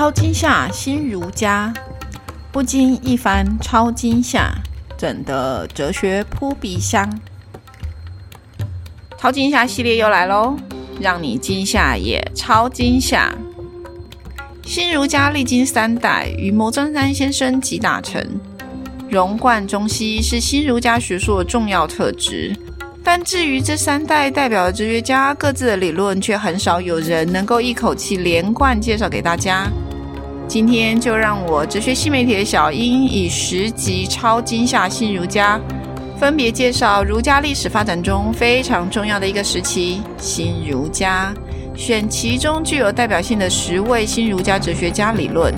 超惊吓新儒家，不经一番超惊吓，怎得哲学扑鼻香？超惊吓系列又来喽，让你惊吓也超惊吓。新儒家历经三代，与牟宗三先生集大成，融贯中西，是新儒家学术的重要特质。但至于这三代代表的哲学家各自的理论，却很少有人能够一口气连贯介绍给大家。今天就让我哲学新媒体的小英以十集超惊吓新儒家，分别介绍儒家历史发展中非常重要的一个时期——新儒家，选其中具有代表性的十位新儒家哲学家理论，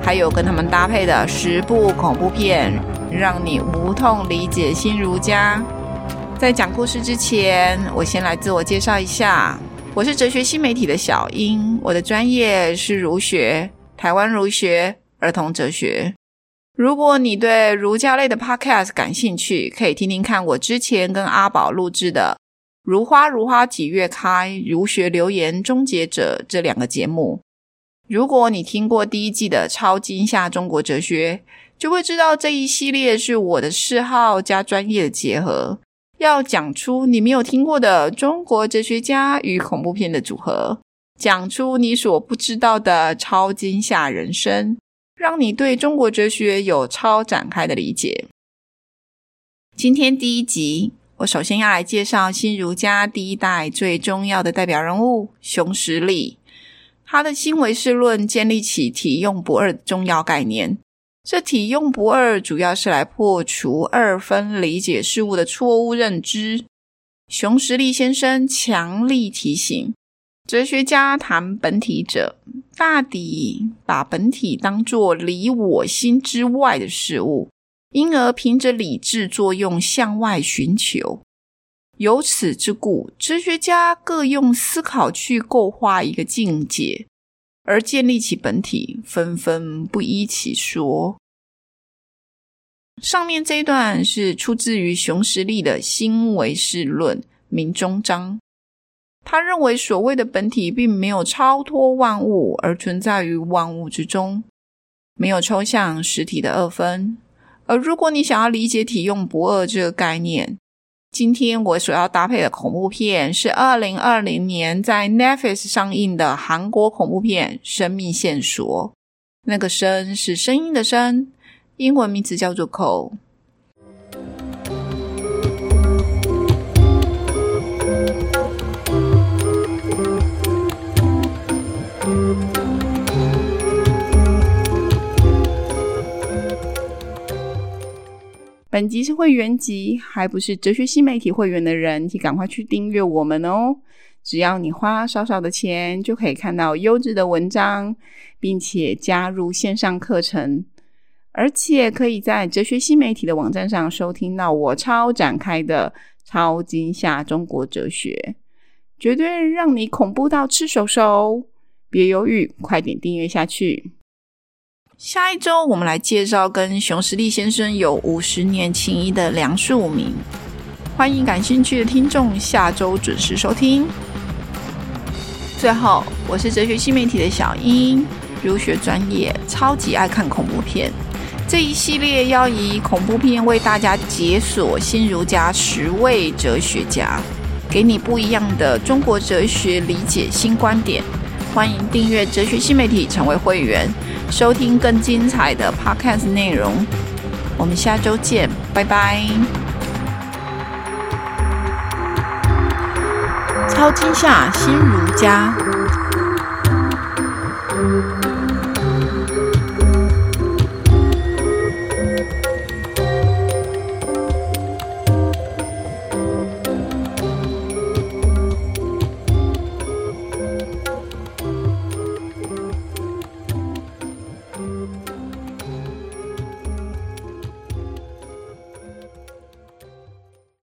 还有跟他们搭配的十部恐怖片，让你无痛理解新儒家。在讲故事之前，我先来自我介绍一下。我是哲学新媒体的小英，我的专业是儒学、台湾儒学、儿童哲学。如果你对儒家类的 podcast 感兴趣，可以听听看我之前跟阿宝录制的《如花如花几月开》《儒学流言终结者》这两个节目。如果你听过第一季的《超惊吓中国哲学》，就会知道这一系列是我的嗜好加专业的结合。要讲出你没有听过的中国哲学家与恐怖片的组合，讲出你所不知道的超惊吓人生，让你对中国哲学有超展开的理解。今天第一集，我首先要来介绍新儒家第一代最重要的代表人物熊十力，他的新唯识论建立起体用不二的重要概念。这体用不二主要是来破除二分理解事物的错误认知。熊十力先生强力提醒，哲学家谈本体者，大抵把本体当作离我心之外的事物，因而凭着理智作用向外寻求。由此之故，哲学家各用思考去构画一个境界。而建立起本体，纷纷不依其说。上面这一段是出自于熊十力的新唯识论明中章。他认为，所谓的本体并没有超脱万物，而存在于万物之中，没有抽象实体的二分。而如果你想要理解体用不二这个概念，今天我所要搭配的恐怖片是二零二零年在 Netflix 上映的韩国恐怖片《生命线索》。那个“声”是声音的“声”，英文名字叫做 Call。本集是会员集，还不是哲学新媒体会员的人，请赶快去订阅我们哦！只要你花少少的钱，就可以看到优质的文章，并且加入线上课程，而且可以在哲学新媒体的网站上收听到我超展开的超惊吓中国哲学，绝对让你恐怖到吃手手！别犹豫，快点订阅下去！下一周，我们来介绍跟熊十力先生有五十年情谊的梁漱溟。欢迎感兴趣的听众下周准时收听。最后，我是哲学新媒体的小英，儒学专业，超级爱看恐怖片。这一系列要以恐怖片为大家解锁新儒家十位哲学家，给你不一样的中国哲学理解新观点。欢迎订阅哲学新媒体，成为会员。收听更精彩的 Podcast 内容，我们下周见，拜拜！超惊吓心如家。